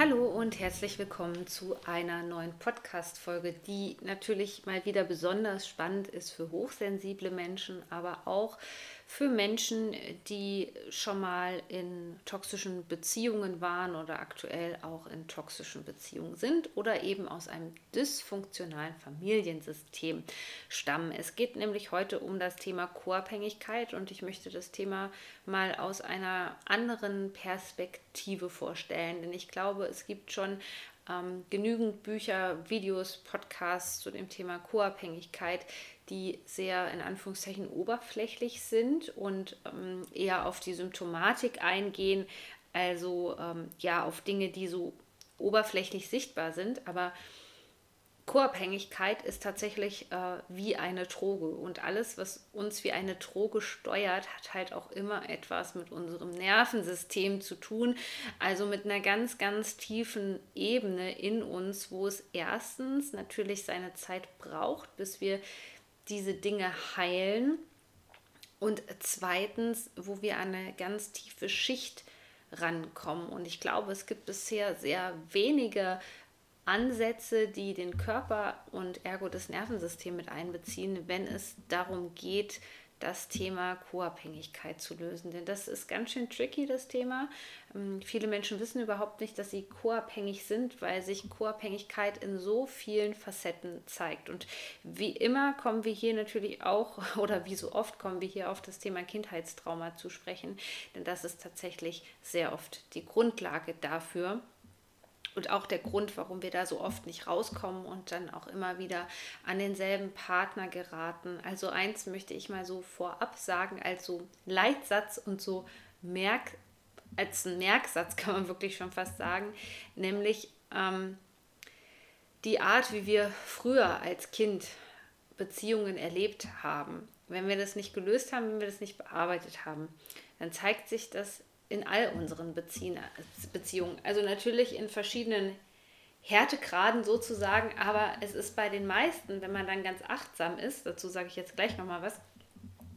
Hallo und herzlich willkommen zu einer neuen Podcast-Folge, die natürlich mal wieder besonders spannend ist für hochsensible Menschen, aber auch für Menschen, die schon mal in toxischen Beziehungen waren oder aktuell auch in toxischen Beziehungen sind oder eben aus einem dysfunktionalen Familiensystem stammen. Es geht nämlich heute um das Thema Co-Abhängigkeit und ich möchte das Thema mal aus einer anderen Perspektive vorstellen, denn ich glaube, es gibt schon ähm, genügend Bücher, Videos, Podcasts zu dem Thema Co-Abhängigkeit, die sehr in Anführungszeichen oberflächlich sind und ähm, eher auf die Symptomatik eingehen, also ähm, ja auf Dinge, die so oberflächlich sichtbar sind, aber Co-Abhängigkeit ist tatsächlich äh, wie eine Droge. Und alles, was uns wie eine Droge steuert, hat halt auch immer etwas mit unserem Nervensystem zu tun, also mit einer ganz, ganz tiefen Ebene in uns, wo es erstens natürlich seine Zeit braucht, bis wir diese Dinge heilen und zweitens, wo wir an eine ganz tiefe Schicht rankommen. Und ich glaube, es gibt bisher sehr wenige Ansätze, die den Körper und ergo das Nervensystem mit einbeziehen, wenn es darum geht, das Thema Co-Abhängigkeit zu lösen. Denn das ist ganz schön tricky, das Thema. Ähm, viele Menschen wissen überhaupt nicht, dass sie co-abhängig sind, weil sich Co-Abhängigkeit in so vielen Facetten zeigt. Und wie immer kommen wir hier natürlich auch, oder wie so oft kommen wir hier auf das Thema Kindheitstrauma zu sprechen. Denn das ist tatsächlich sehr oft die Grundlage dafür, und auch der Grund, warum wir da so oft nicht rauskommen und dann auch immer wieder an denselben Partner geraten. Also eins möchte ich mal so vorab sagen, als so Leitsatz und so Merk, als ein Merksatz kann man wirklich schon fast sagen, nämlich ähm, die Art, wie wir früher als Kind Beziehungen erlebt haben. Wenn wir das nicht gelöst haben, wenn wir das nicht bearbeitet haben, dann zeigt sich das in all unseren Beziehungen. Also natürlich in verschiedenen Härtegraden sozusagen, aber es ist bei den meisten, wenn man dann ganz achtsam ist, dazu sage ich jetzt gleich nochmal was,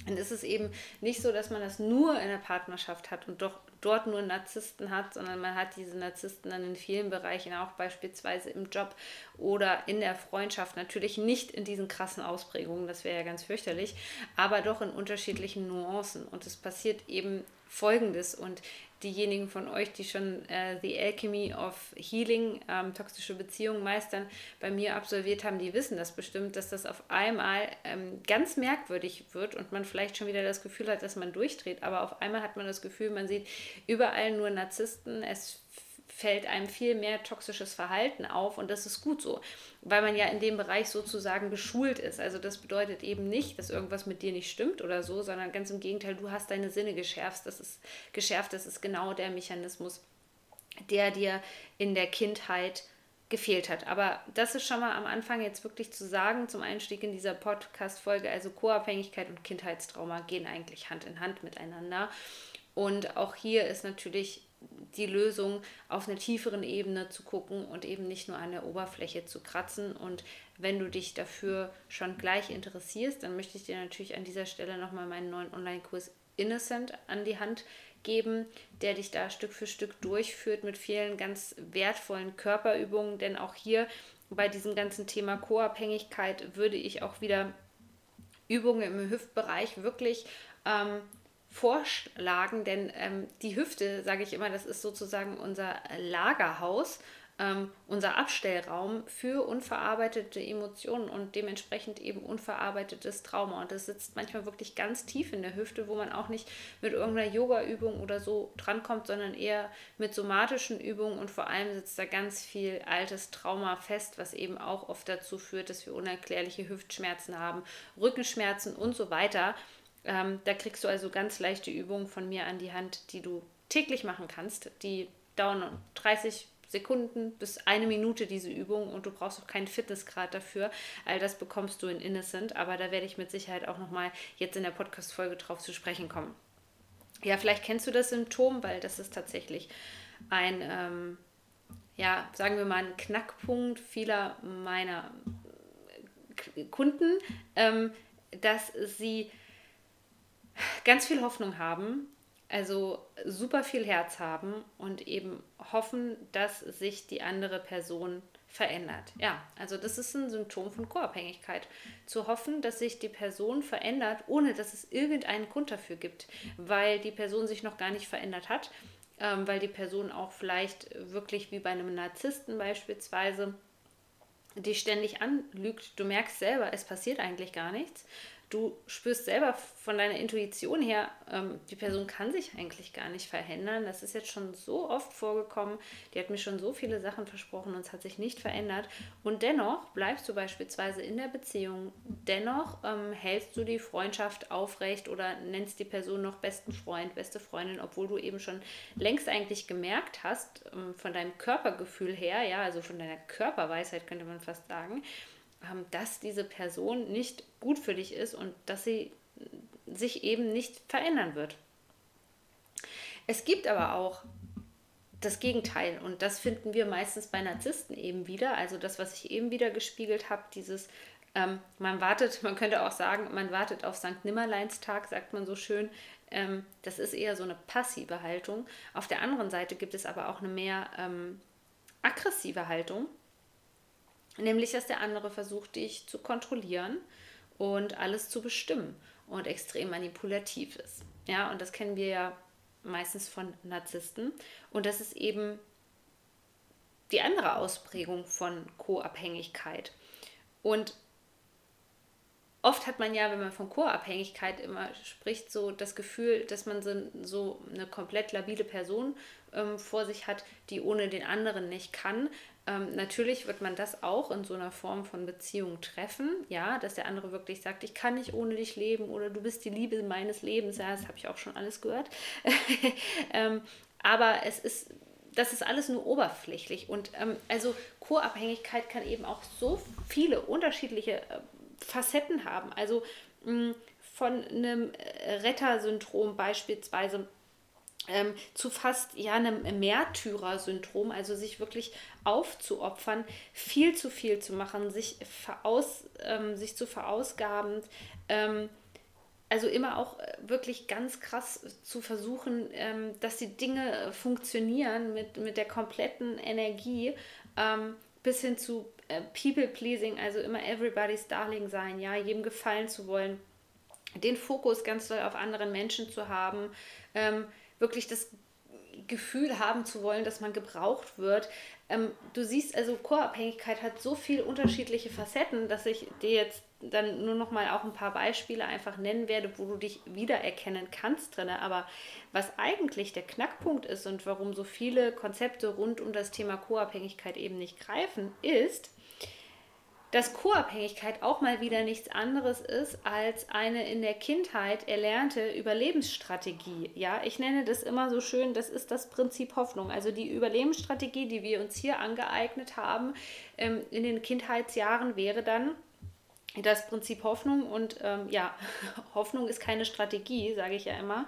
dann ist es eben nicht so, dass man das nur in der Partnerschaft hat und doch dort nur Narzissten hat, sondern man hat diese Narzissten dann in vielen Bereichen, auch beispielsweise im Job oder in der Freundschaft. Natürlich nicht in diesen krassen Ausprägungen, das wäre ja ganz fürchterlich, aber doch in unterschiedlichen Nuancen. Und es passiert eben Folgendes und diejenigen von euch, die schon äh, The Alchemy of Healing, ähm, toxische Beziehungen meistern, bei mir absolviert haben, die wissen das bestimmt, dass das auf einmal ähm, ganz merkwürdig wird und man vielleicht schon wieder das Gefühl hat, dass man durchdreht. Aber auf einmal hat man das Gefühl, man sieht überall nur Narzissten. Es fällt einem viel mehr toxisches Verhalten auf und das ist gut so, weil man ja in dem Bereich sozusagen geschult ist. Also das bedeutet eben nicht, dass irgendwas mit dir nicht stimmt oder so, sondern ganz im Gegenteil, du hast deine Sinne geschärft. Das ist geschärft, das ist genau der Mechanismus, der dir in der Kindheit gefehlt hat. Aber das ist schon mal am Anfang jetzt wirklich zu sagen, zum Einstieg in dieser Podcast-Folge, also Co-Abhängigkeit und Kindheitstrauma gehen eigentlich Hand in Hand miteinander. Und auch hier ist natürlich die Lösung auf einer tieferen Ebene zu gucken und eben nicht nur an der Oberfläche zu kratzen. Und wenn du dich dafür schon gleich interessierst, dann möchte ich dir natürlich an dieser Stelle nochmal meinen neuen Online-Kurs Innocent an die Hand geben, der dich da Stück für Stück durchführt mit vielen ganz wertvollen Körperübungen. Denn auch hier bei diesem ganzen Thema Co-Abhängigkeit würde ich auch wieder Übungen im Hüftbereich wirklich ähm, vorschlagen, denn ähm, die Hüfte, sage ich immer, das ist sozusagen unser Lagerhaus, ähm, unser Abstellraum für unverarbeitete Emotionen und dementsprechend eben unverarbeitetes Trauma. Und das sitzt manchmal wirklich ganz tief in der Hüfte, wo man auch nicht mit irgendeiner Yoga-Übung oder so drankommt, sondern eher mit somatischen Übungen und vor allem sitzt da ganz viel altes Trauma fest, was eben auch oft dazu führt, dass wir unerklärliche Hüftschmerzen haben, Rückenschmerzen und so weiter. Ähm, da kriegst du also ganz leichte Übungen von mir an die Hand, die du täglich machen kannst. Die dauern 30 Sekunden bis eine Minute diese Übung und du brauchst auch keinen Fitnessgrad dafür. All das bekommst du in Innocent, aber da werde ich mit Sicherheit auch nochmal jetzt in der Podcast-Folge drauf zu sprechen kommen. Ja, vielleicht kennst du das Symptom, weil das ist tatsächlich ein, ähm, ja, sagen wir mal, ein Knackpunkt vieler meiner Kunden, ähm, dass sie ganz viel Hoffnung haben, also super viel Herz haben und eben hoffen, dass sich die andere Person verändert. Ja, also das ist ein Symptom von Co-Abhängigkeit. Zu hoffen, dass sich die Person verändert, ohne dass es irgendeinen Grund dafür gibt, weil die Person sich noch gar nicht verändert hat, ähm, weil die Person auch vielleicht wirklich wie bei einem Narzissten beispielsweise die ständig anlügt. Du merkst selber, es passiert eigentlich gar nichts du spürst selber von deiner Intuition her, ähm, die Person kann sich eigentlich gar nicht verändern. Das ist jetzt schon so oft vorgekommen. Die hat mir schon so viele Sachen versprochen und es hat sich nicht verändert. Und dennoch bleibst du beispielsweise in der Beziehung. Dennoch ähm, hältst du die Freundschaft aufrecht oder nennst die Person noch besten Freund, beste Freundin, obwohl du eben schon längst eigentlich gemerkt hast, ähm, von deinem Körpergefühl her, ja, also von deiner Körperweisheit könnte man fast sagen, dass diese Person nicht gut für dich ist und dass sie sich eben nicht verändern wird. Es gibt aber auch das Gegenteil und das finden wir meistens bei Narzissten eben wieder. Also das, was ich eben wieder gespiegelt habe, dieses ähm, man wartet, man könnte auch sagen, man wartet auf St. Nimmerleinstag, sagt man so schön. Ähm, das ist eher so eine passive Haltung. Auf der anderen Seite gibt es aber auch eine mehr ähm, aggressive Haltung. Nämlich, dass der andere versucht, dich zu kontrollieren und alles zu bestimmen und extrem manipulativ ist. Ja, und das kennen wir ja meistens von Narzissten. Und das ist eben die andere Ausprägung von Co-Abhängigkeit. Und oft hat man ja, wenn man von Co-Abhängigkeit immer spricht, so das Gefühl, dass man so, eine komplett labile Person ähm, vor sich hat, die ohne den anderen nicht kann. Ähm, natürlich wird man das auch in so einer Form von Beziehung treffen, ja, dass der andere wirklich sagt, ich kann nicht ohne dich leben oder du bist die Liebe meines Lebens, ja, das habe ich auch schon alles gehört. ähm, aber es ist, das ist alles nur oberflächlich und ähm, also Co-Abhängigkeit kann eben auch so viele unterschiedliche äh, Facetten haben. Also mh, von einem Rettersyndrom beispielsweise ähm, zu fast ja einem Märtyrer-Syndrom, also sich wirklich aufzuopfern, viel zu viel zu machen, sich, veraus, ähm, sich zu verausgaben, ähm, also immer auch äh, wirklich ganz krass zu versuchen, ähm, dass die Dinge funktionieren mit, mit der kompletten Energie, ähm, bis hin zu äh, People-Pleasing, also immer everybody's darling sein, ja, jedem gefallen zu wollen, den Fokus ganz doll auf anderen Menschen zu haben, ähm, wirklich das Gefühl haben zu wollen, dass man gebraucht wird. Ähm, du siehst also, Co-Abhängigkeit hat so viele unterschiedliche Facetten, dass ich dir jetzt dann nur noch mal auch ein paar Beispiele einfach nennen werde, wo du dich wiedererkennen kannst drin. Aber was eigentlich der Knackpunkt ist und warum so viele Konzepte rund um das Thema Co-Abhängigkeit eben nicht greifen, ist, dass Co-Abhängigkeit auch mal wieder nichts anderes ist als eine in der Kindheit erlernte Überlebensstrategie. Ja, ich nenne das immer so schön, das ist das Prinzip Hoffnung. Also die Überlebensstrategie, die wir uns hier angeeignet haben ähm, in den Kindheitsjahren, wäre dann, das Prinzip Hoffnung und ähm, ja, Hoffnung ist keine Strategie, sage ich ja immer.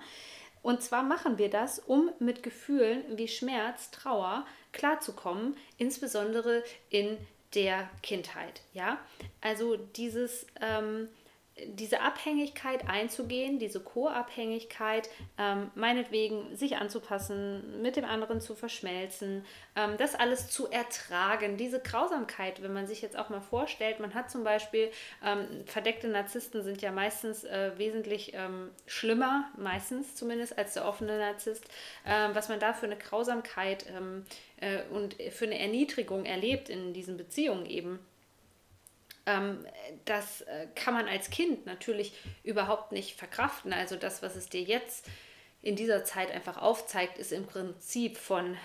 Und zwar machen wir das, um mit Gefühlen wie Schmerz, Trauer klarzukommen, insbesondere in der Kindheit. Ja, also dieses ähm, diese Abhängigkeit einzugehen, diese Co-Abhängigkeit, ähm, meinetwegen sich anzupassen, mit dem anderen zu verschmelzen, ähm, das alles zu ertragen, diese Grausamkeit, wenn man sich jetzt auch mal vorstellt, man hat zum Beispiel, ähm, verdeckte Narzissten sind ja meistens äh, wesentlich ähm, schlimmer, meistens zumindest, als der offene Narzisst, äh, was man da für eine Grausamkeit ähm, äh, und für eine Erniedrigung erlebt in diesen Beziehungen eben das äh, kann man als Kind natürlich überhaupt nicht verkraften. Also das, was es dir jetzt in dieser Zeit einfach aufzeigt, ist im Prinzip von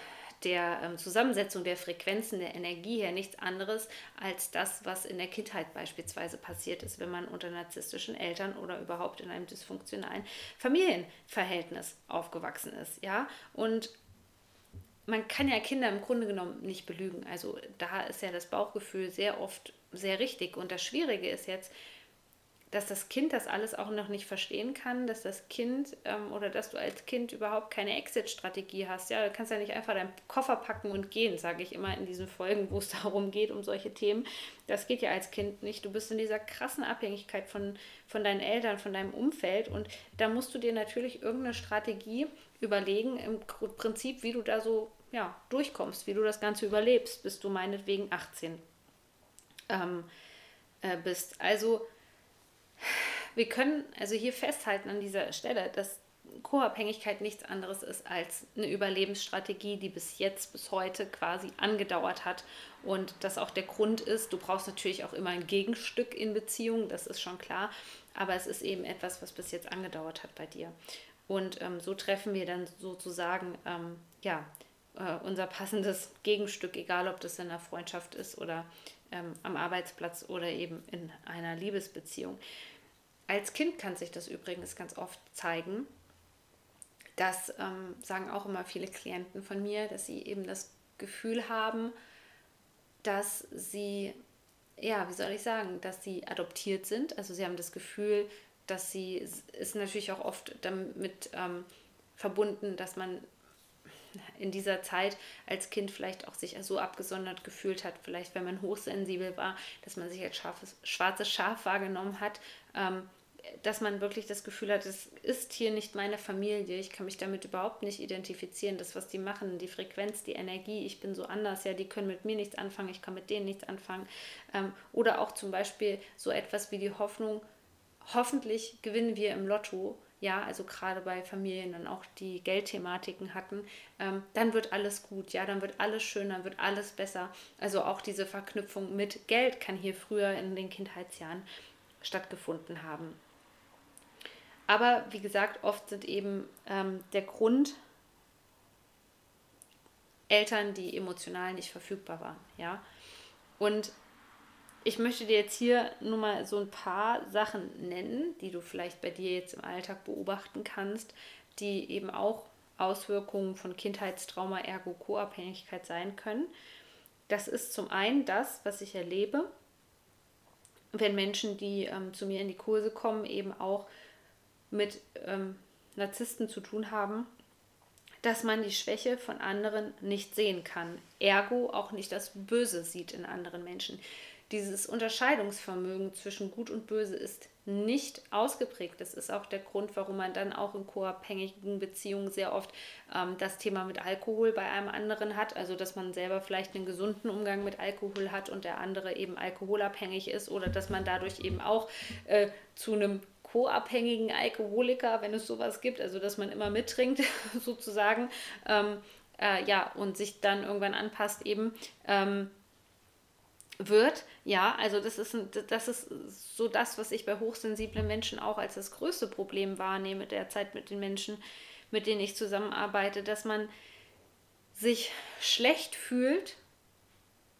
der ähm, Zusammensetzung der Frequenzen der Energie her nichts anderes als das, was in der Kindheit beispielsweise passiert ist, wenn man unter narzisstischen Eltern oder überhaupt in einem dysfunktionalen Familienverhältnis aufgewachsen ist. Ja? Und man kann ja Kinder im Grunde genommen nicht belügen. Also da ist ja das Bauchgefühl sehr oft sehr richtig. Und das Schwierige ist jetzt, dass das Kind das alles auch noch nicht verstehen kann, dass das Kind ähm, oder dass du als Kind überhaupt keine Exit-Strategie hast. Ja, du kannst ja nicht einfach deinen Koffer packen und gehen, sage ich immer in diesen Folgen, wo es darum geht, um solche Themen. Das geht ja als Kind nicht. Du bist in dieser krassen Abhängigkeit von, von deinen Eltern, von deinem Umfeld und da musst du dir natürlich irgendeine Strategie überlegen, im Prinzip, wie du da so ja, durchkommst, wie du das Ganze überlebst, bis du meinetwegen 18 ähm, äh, bist. Also wir können also hier festhalten an dieser Stelle, dass Co-Abhängigkeit nichts anderes ist als eine Überlebensstrategie, die bis jetzt, bis heute quasi angedauert hat. Und das auch der Grund ist, du brauchst natürlich auch immer ein Gegenstück in Beziehungen, das ist schon klar. Aber es ist eben etwas, was bis jetzt angedauert hat bei dir. Und ähm, so treffen wir dann sozusagen ähm, ja, äh, unser passendes Gegenstück, egal ob das in einer Freundschaft ist oder ähm, am Arbeitsplatz oder eben in einer Liebesbeziehung. Als Kind kann sich das übrigens ganz oft zeigen. Das ähm, sagen auch immer viele Klienten von mir, dass sie eben das Gefühl haben, dass sie, ja, wie soll ich sagen, dass sie adoptiert sind. Also sie haben das Gefühl, dass sie, ist natürlich auch oft damit ähm, verbunden, dass man in dieser Zeit als Kind vielleicht auch sich so abgesondert gefühlt hat, vielleicht wenn man hochsensibel war, dass man sich als scharfes, schwarzes Schaf wahrgenommen hat. Ähm, dass man wirklich das Gefühl hat, es ist hier nicht meine Familie, ich kann mich damit überhaupt nicht identifizieren, das, was die machen, die Frequenz, die Energie, ich bin so anders, ja, die können mit mir nichts anfangen, ich kann mit denen nichts anfangen. Ähm, oder auch zum Beispiel so etwas wie die Hoffnung, hoffentlich gewinnen wir im Lotto, ja, also gerade bei Familien dann auch die Geldthematiken hatten, ähm, dann wird alles gut, ja, dann wird alles schön, dann wird alles besser. Also auch diese Verknüpfung mit Geld kann hier früher in den Kindheitsjahren stattgefunden haben. Aber wie gesagt, oft sind eben ähm, der Grund Eltern, die emotional nicht verfügbar waren. Ja? Und ich möchte dir jetzt hier nur mal so ein paar Sachen nennen, die du vielleicht bei dir jetzt im Alltag beobachten kannst, die eben auch Auswirkungen von Kindheitstrauma, ergo Co-Abhängigkeit sein können. Das ist zum einen das, was ich erlebe, wenn Menschen, die ähm, zu mir in die Kurse kommen, eben auch mit ähm, Narzissten zu tun haben, dass man die Schwäche von anderen nicht sehen kann. Ergo auch nicht das Böse sieht in anderen Menschen. Dieses Unterscheidungsvermögen zwischen Gut und Böse ist nicht ausgeprägt. Das ist auch der Grund, warum man dann auch in co-abhängigen Beziehungen sehr oft ähm, das Thema mit Alkohol bei einem anderen hat. Also, dass man selber vielleicht einen gesunden Umgang mit Alkohol hat und der andere eben alkoholabhängig ist oder dass man dadurch eben auch äh, zu einem co-abhängigen Alkoholiker, wenn es sowas gibt, also dass man immer mittrinkt sozusagen, ähm, äh, ja, und sich dann irgendwann anpasst eben. Ähm, wird. Ja, also das ist, das ist so das, was ich bei hochsensiblen Menschen auch als das größte Problem wahrnehme derzeit mit den Menschen, mit denen ich zusammenarbeite, dass man sich schlecht fühlt,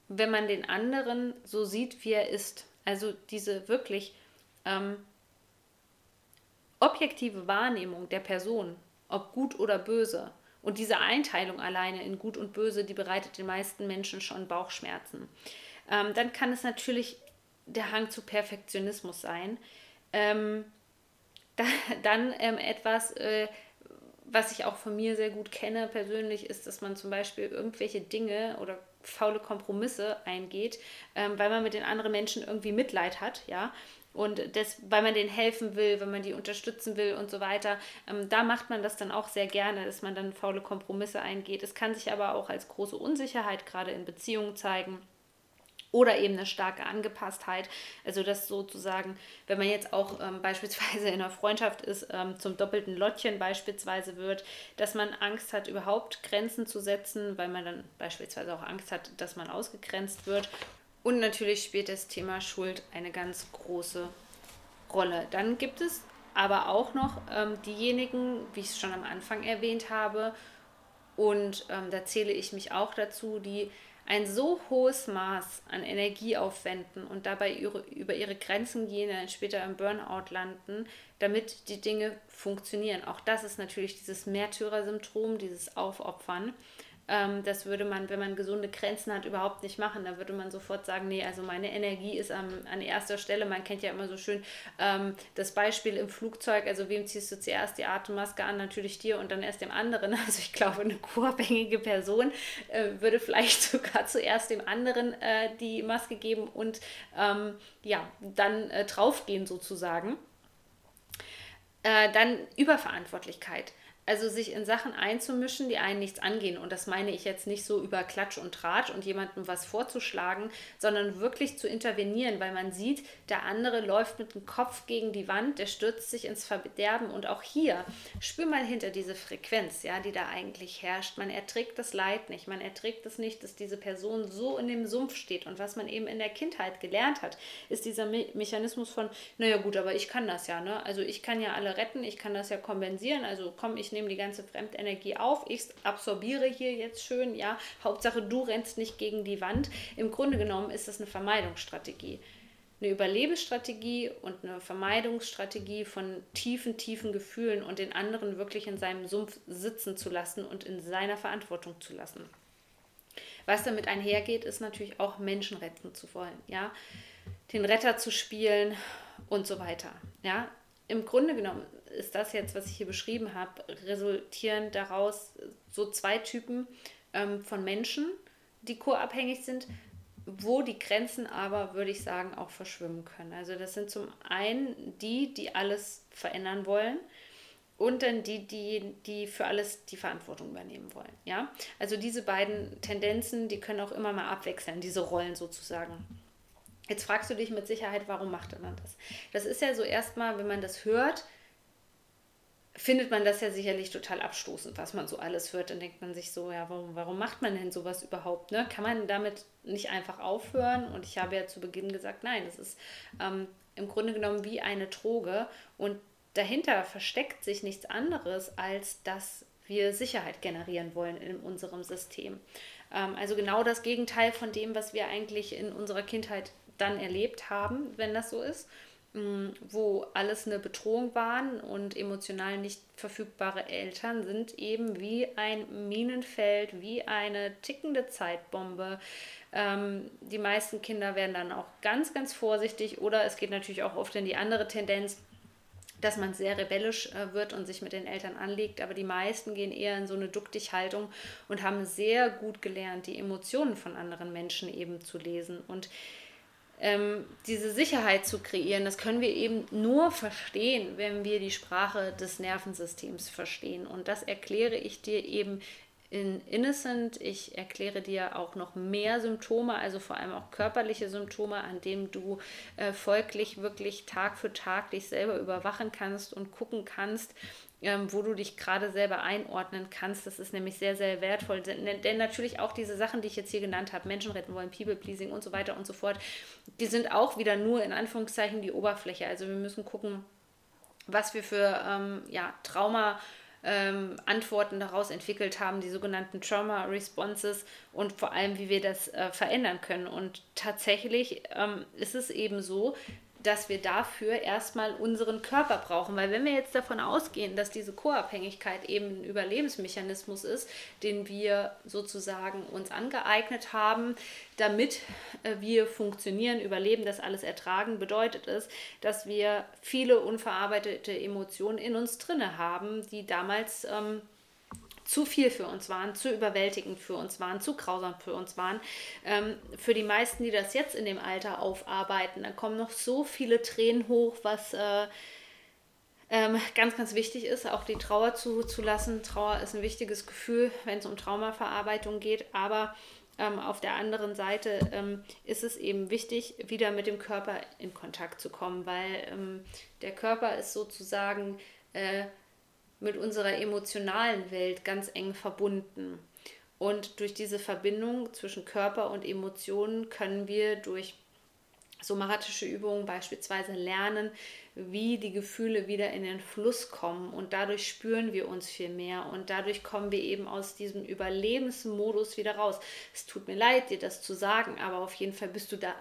wenn man den anderen so sieht, wie er ist. Also diese wirklich ähm, objektive Wahrnehmung der Person, ob gut oder böse, und diese Einteilung alleine in gut und böse, die bereitet den meisten Menschen schon Bauchschmerzen. Ähm, dann kann es natürlich der Hang zu Perfektionismus sein. Ähm, da, dann ähm, etwas, äh, was ich auch von mir sehr gut kenne persönlich, ist, dass man zum Beispiel irgendwelche Dinge oder faule Kompromisse eingeht, ähm, weil man mit den anderen Menschen irgendwie Mitleid hat, ja. Und das, weil man denen helfen will, wenn man die unterstützen will und so weiter, ähm, da macht man das dann auch sehr gerne, dass man dann faule Kompromisse eingeht. Es kann sich aber auch als große Unsicherheit gerade in Beziehungen zeigen oder eben eine starke Angepasstheit. Also das sozusagen, wenn man jetzt auch ähm, beispielsweise in einer Freundschaft ist, ähm, zum doppelten Lottchen beispielsweise wird, dass man Angst hat, überhaupt Grenzen zu setzen, weil man dann beispielsweise auch Angst hat, dass man ausgegrenzt wird und natürlich spielt das Thema Schuld eine ganz große Rolle. Dann gibt es aber auch noch ähm, diejenigen, wie ich es schon am Anfang erwähnt habe, und ähm, da zähle ich mich auch dazu, die ein so hohes Maß an Energie aufwenden und dabei ihre, über ihre Grenzen gehen, dann später im Burnout landen, damit die Dinge funktionieren. Auch das ist natürlich dieses Märtyrersyndrom, dieses Aufopfern. Ähm, das würde man, wenn man gesunde Grenzen hat, überhaupt nicht machen. Da würde man sofort sagen, nee, also meine Energie ist am, an erster Stelle. Man kennt ja immer so schön ähm, das Beispiel im Flugzeug, also wem ziehst du zuerst die Atemmaske an? Natürlich dir und dann erst dem anderen. Also ich glaube, eine co-abhängige Person äh, würde vielleicht sogar zuerst dem anderen äh, die Maske geben und ähm, ja, dann äh, draufgehen sozusagen. Äh, dann Überverantwortlichkeit. Also sich in Sachen einzumischen, die einen nichts angehen. Und das meine ich jetzt nicht so über Klatsch und Tratsch und jemandem was vorzuschlagen, sondern wirklich zu intervenieren, weil man sieht, der andere läuft mit dem Kopf gegen die Wand, der stürzt sich ins Verderben. Und auch hier, spür mal hinter diese Frequenz, ja, die da eigentlich herrscht. Man erträgt das Leid nicht. Man erträgt es nicht, dass diese Person so in dem Sumpf steht. Und was man eben in der Kindheit gelernt hat, ist dieser Me Mechanismus von, naja gut, aber ich kann das ja, ne? Also ich kann ja alle retten, ich kann das ja kompensieren. Also komm, ich nehme nehme die ganze Fremdenergie auf, ich absorbiere hier jetzt schön, ja, Hauptsache du rennst nicht gegen die Wand. Im Grunde genommen ist das eine Vermeidungsstrategie. Eine Überlebensstrategie und eine Vermeidungsstrategie von tiefen, tiefen Gefühlen und den anderen wirklich in seinem Sumpf sitzen zu lassen und in seiner Verantwortung zu lassen. Was damit einhergeht, ist natürlich auch Menschen retten zu wollen, ja, den Retter zu spielen und so weiter. Ja, im Grunde genommen ist das jetzt, was ich hier beschrieben habe, resultieren daraus so zwei Typen ähm, von Menschen, die co-abhängig sind, wo die Grenzen aber, würde ich sagen, auch verschwimmen können. Also das sind zum einen die, die alles verändern wollen und dann die, die, die für alles die Verantwortung übernehmen wollen. Ja? Also diese beiden Tendenzen, die können auch immer mal abwechseln, diese Rollen sozusagen. Jetzt fragst du dich mit Sicherheit, warum macht man das? Das ist ja so erstmal, wenn man das hört, findet man das ja sicherlich total abstoßend, was man so alles hört. Dann denkt man sich so, ja, warum, warum macht man denn sowas überhaupt? Ne? Kann man damit nicht einfach aufhören? Und ich habe ja zu Beginn gesagt, nein, das ist ähm, im Grunde genommen wie eine Droge und dahinter versteckt sich nichts anderes, als dass wir Sicherheit generieren wollen in unserem System. Ähm, also genau das Gegenteil von dem, was wir eigentlich in unserer Kindheit dann erlebt haben, wenn das so ist. Mm, wo alles eine Bedrohung waren und emotional nicht verfügbare Eltern sind eben wie ein Minenfeld, wie eine tickende Zeitbombe. Ähm, die meisten Kinder werden dann auch ganz, ganz vorsichtig oder es geht natürlich auch oft in die andere Tendenz, dass man sehr rebellisch äh, wird und sich mit den Eltern anlegt, aber die meisten gehen eher in so eine Duckdig-Haltung und haben sehr gut gelernt, die Emotionen von anderen Menschen eben zu lesen und ähm, diese Sicherheit zu kreieren, das können wir eben nur verstehen, wenn wir die Sprache des Nervensystems verstehen. Und das erkläre ich dir eben in Innocent. Ich erkläre dir auch noch mehr Symptome, also vor allem auch körperliche Symptome, an denen du äh, folglich wirklich Tag für Tag dich selber überwachen kannst und gucken kannst, ähm, wo du dich gerade selber einordnen kannst. Das ist nämlich sehr, sehr wertvoll. Denn, natürlich auch diese Sachen, die ich jetzt hier genannt habe, Menschen retten wollen, People-Pleasing und so weiter und so fort, die sind auch wieder nur in Anführungszeichen die Oberfläche. Also wir müssen gucken, was wir für ähm, ja, Trauma ähm, Antworten daraus entwickelt haben, die sogenannten Trauma Responses und vor allem, wie wir das äh, verändern können. Und tatsächlich ähm, ist es eben so, dass wir dafür erstmal unseren Körper brauchen. Weil wenn wir jetzt davon ausgehen, dass diese Co-Abhängigkeit eben ein Überlebensmechanismus ist, den wir sozusagen uns angeeignet haben, damit äh, wir funktionieren, überleben, das alles ertragen, bedeutet es, dass wir viele unverarbeitete Emotionen in uns drinne haben, die damals ähm, zu viel für uns waren, zu überwältigend für uns waren, zu grausam für uns waren. Ähm, für die meisten, die das jetzt in dem Alter aufarbeiten, da kommen noch so viele Tränen hoch, was äh, ähm, ganz, ganz wichtig ist, auch die Trauer zuzulassen. Trauer ist ein wichtiges Gefühl, wenn es um Traumaverarbeitung geht, aber ähm, auf der anderen Seite ähm, ist es eben wichtig, wieder mit dem Körper in Kontakt zu kommen, weil ähm, der Körper ist sozusagen äh, mit unserer emotionalen Welt ganz eng verbunden. Und durch diese Verbindung zwischen Körper und Emotionen können wir durch somatische Übungen beispielsweise lernen, wie die Gefühle wieder in den Fluss kommen und dadurch spüren wir uns viel mehr und dadurch kommen wir eben aus diesem Überlebensmodus wieder raus. Es tut mir leid, dir das zu sagen, aber auf jeden Fall bist du da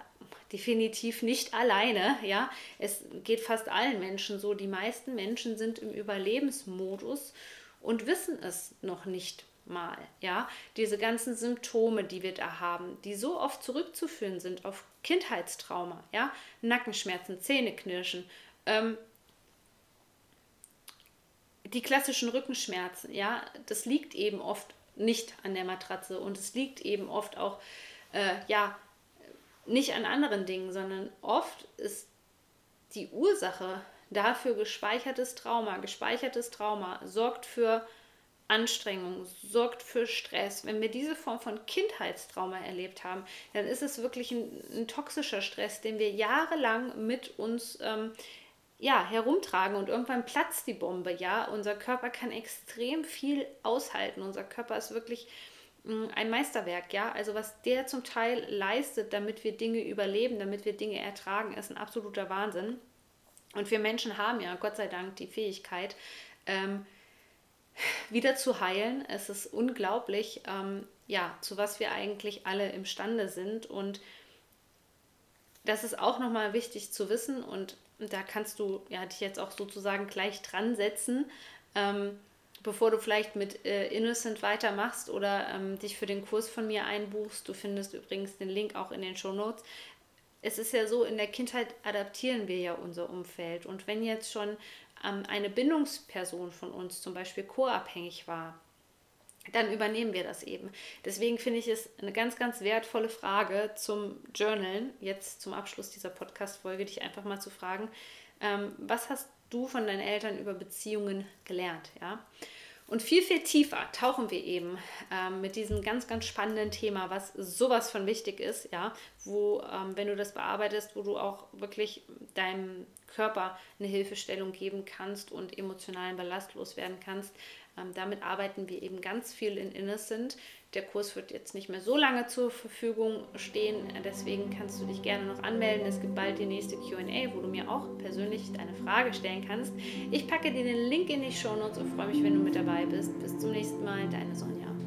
definitiv nicht alleine, ja. Es geht fast allen Menschen so. Die meisten Menschen sind im Überlebensmodus und wissen es noch nicht mal, ja, diese ganzen Symptome, die wir da haben, die so oft zurückzuführen sind auf Kindheitstrauma, ja, Nackenschmerzen, Zähneknirschen, ähm, die klassischen Rückenschmerzen, ja, das liegt eben oft nicht an der Matratze und es liegt eben oft auch, äh, ja, nicht an anderen Dingen, sondern oft ist die Ursache dafür gespeichertes Trauma. Gespeichertes Trauma sorgt für Anstrengung, sorgt für Stress. Wenn wir diese Form von Kindheitstrauma erlebt haben, dann ist es wirklich ein, ein toxischer Stress, den wir jahrelang mit uns ähm, ja, herumtragen und irgendwann platzt die Bombe, ja. Unser Körper kann extrem viel aushalten. Unser Körper ist wirklich ein Meisterwerk, ja. Also was der zum Teil leistet, damit wir Dinge überleben, damit wir Dinge ertragen, ist ein absoluter Wahnsinn. Und wir Menschen haben ja, Gott sei Dank, die Fähigkeit, ähm, wieder zu heilen. Es ist unglaublich, ähm, ja, zu was wir eigentlich alle imstande sind. Und das ist auch nochmal wichtig zu wissen und und da kannst du ja, dich jetzt auch sozusagen gleich dran setzen, ähm, bevor du vielleicht mit äh, Innocent weitermachst oder ähm, dich für den Kurs von mir einbuchst. Du findest übrigens den Link auch in den Show Notes. Es ist ja so, in der Kindheit adaptieren wir ja unser Umfeld. Und wenn jetzt schon ähm, eine Bindungsperson von uns zum Beispiel co-abhängig war, dann übernehmen wir das eben. Deswegen finde ich es eine ganz, ganz wertvolle Frage zum Journalen, jetzt zum Abschluss dieser Podcast-Folge, dich einfach mal zu fragen, ähm, was hast du von deinen Eltern über Beziehungen gelernt? Ja? Und viel, viel tiefer tauchen wir eben ähm, mit diesem ganz, ganz spannenden Thema, was sowas von wichtig ist, ja, wo, ähm, wenn du das bearbeitest, wo du auch wirklich deinem Körper eine Hilfestellung geben kannst und emotionalen Ballast loswerden kannst, ähm, damit arbeiten wir eben ganz viel in Innocent. Der Kurs wird jetzt nicht mehr so lange zur Verfügung stehen, deswegen kannst du dich gerne noch anmelden. Es gibt bald die nächste QA, wo du mir auch persönlich deine Frage stellen kannst. Ich packe dir den Link in die Show Notes und freue mich, wenn du mit dabei bist. Bis zum nächsten Mal, deine Sonja.